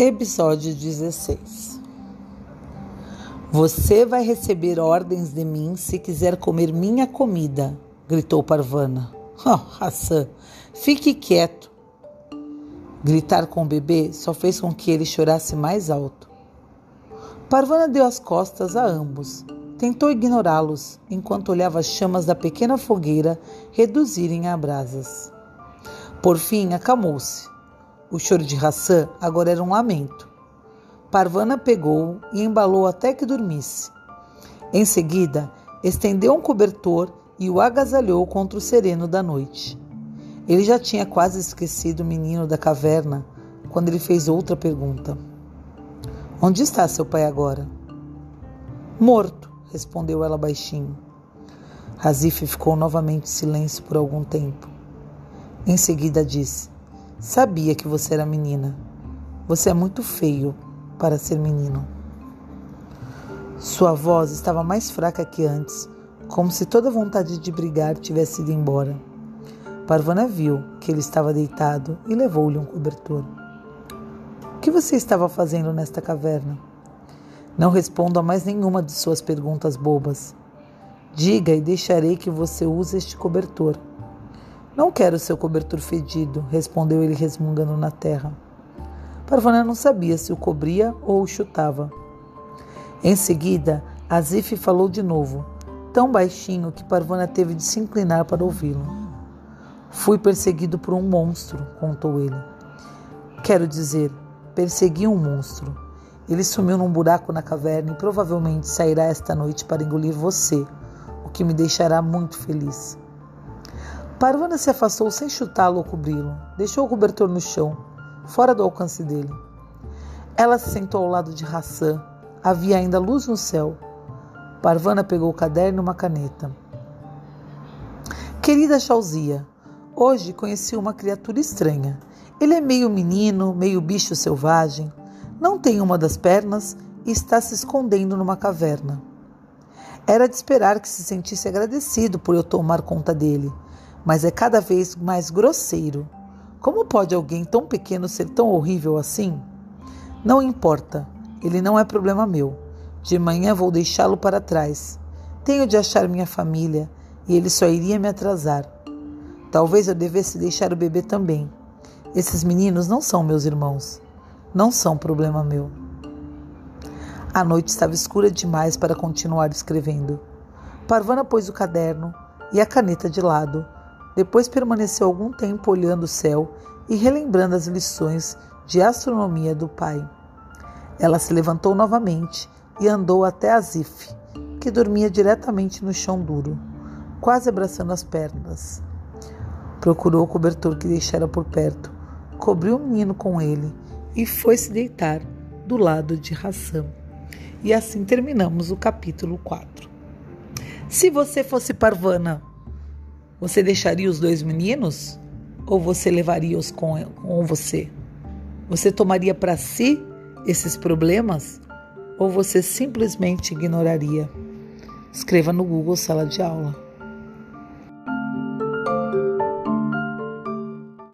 Episódio 16 Você vai receber ordens de mim se quiser comer minha comida, gritou Parvana. Oh, Hassan, fique quieto. Gritar com o bebê só fez com que ele chorasse mais alto. Parvana deu as costas a ambos. Tentou ignorá-los enquanto olhava as chamas da pequena fogueira reduzirem a brasas. Por fim, acalmou-se o choro de Hassan agora era um lamento. Parvana pegou-o e embalou até que dormisse. Em seguida, estendeu um cobertor e o agasalhou contra o sereno da noite. Ele já tinha quase esquecido o menino da caverna quando ele fez outra pergunta: Onde está seu pai agora? Morto, respondeu ela baixinho. Razif ficou novamente em silêncio por algum tempo. Em seguida disse: Sabia que você era menina. Você é muito feio para ser menino. Sua voz estava mais fraca que antes, como se toda vontade de brigar tivesse ido embora. Parvana viu que ele estava deitado e levou-lhe um cobertor. O que você estava fazendo nesta caverna? Não respondo a mais nenhuma de suas perguntas bobas. Diga e deixarei que você use este cobertor. Não quero seu cobertor fedido, respondeu ele resmungando na terra. Parvana não sabia se o cobria ou o chutava. Em seguida, Azif falou de novo, tão baixinho que Parvana teve de se inclinar para ouvi-lo. Fui perseguido por um monstro, contou ele. Quero dizer, persegui um monstro. Ele sumiu num buraco na caverna e provavelmente sairá esta noite para engolir você, o que me deixará muito feliz. Parvana se afastou sem chutá-lo ou cobri-lo. Deixou o cobertor no chão, fora do alcance dele. Ela se sentou ao lado de Hassan. Havia ainda luz no céu. Parvana pegou o caderno e uma caneta. Querida Chauzia, hoje conheci uma criatura estranha. Ele é meio menino, meio bicho selvagem, não tem uma das pernas e está se escondendo numa caverna. Era de esperar que se sentisse agradecido por eu tomar conta dele mas é cada vez mais grosseiro. Como pode alguém tão pequeno ser tão horrível assim? Não importa, ele não é problema meu. De manhã vou deixá-lo para trás. Tenho de achar minha família e ele só iria me atrasar. Talvez eu devesse deixar o bebê também. Esses meninos não são meus irmãos. Não são problema meu. A noite estava escura demais para continuar escrevendo. Parvana pôs o caderno e a caneta de lado depois permaneceu algum tempo olhando o céu e relembrando as lições de astronomia do pai. Ela se levantou novamente e andou até Azif, que dormia diretamente no chão duro, quase abraçando as pernas. Procurou o cobertor que deixara por perto, cobriu o menino com ele e foi se deitar do lado de Hassan. E assim terminamos o capítulo 4. Se você fosse Parvana, você deixaria os dois meninos? Ou você levaria-os com, com você? Você tomaria para si esses problemas? Ou você simplesmente ignoraria? Escreva no Google Sala de Aula.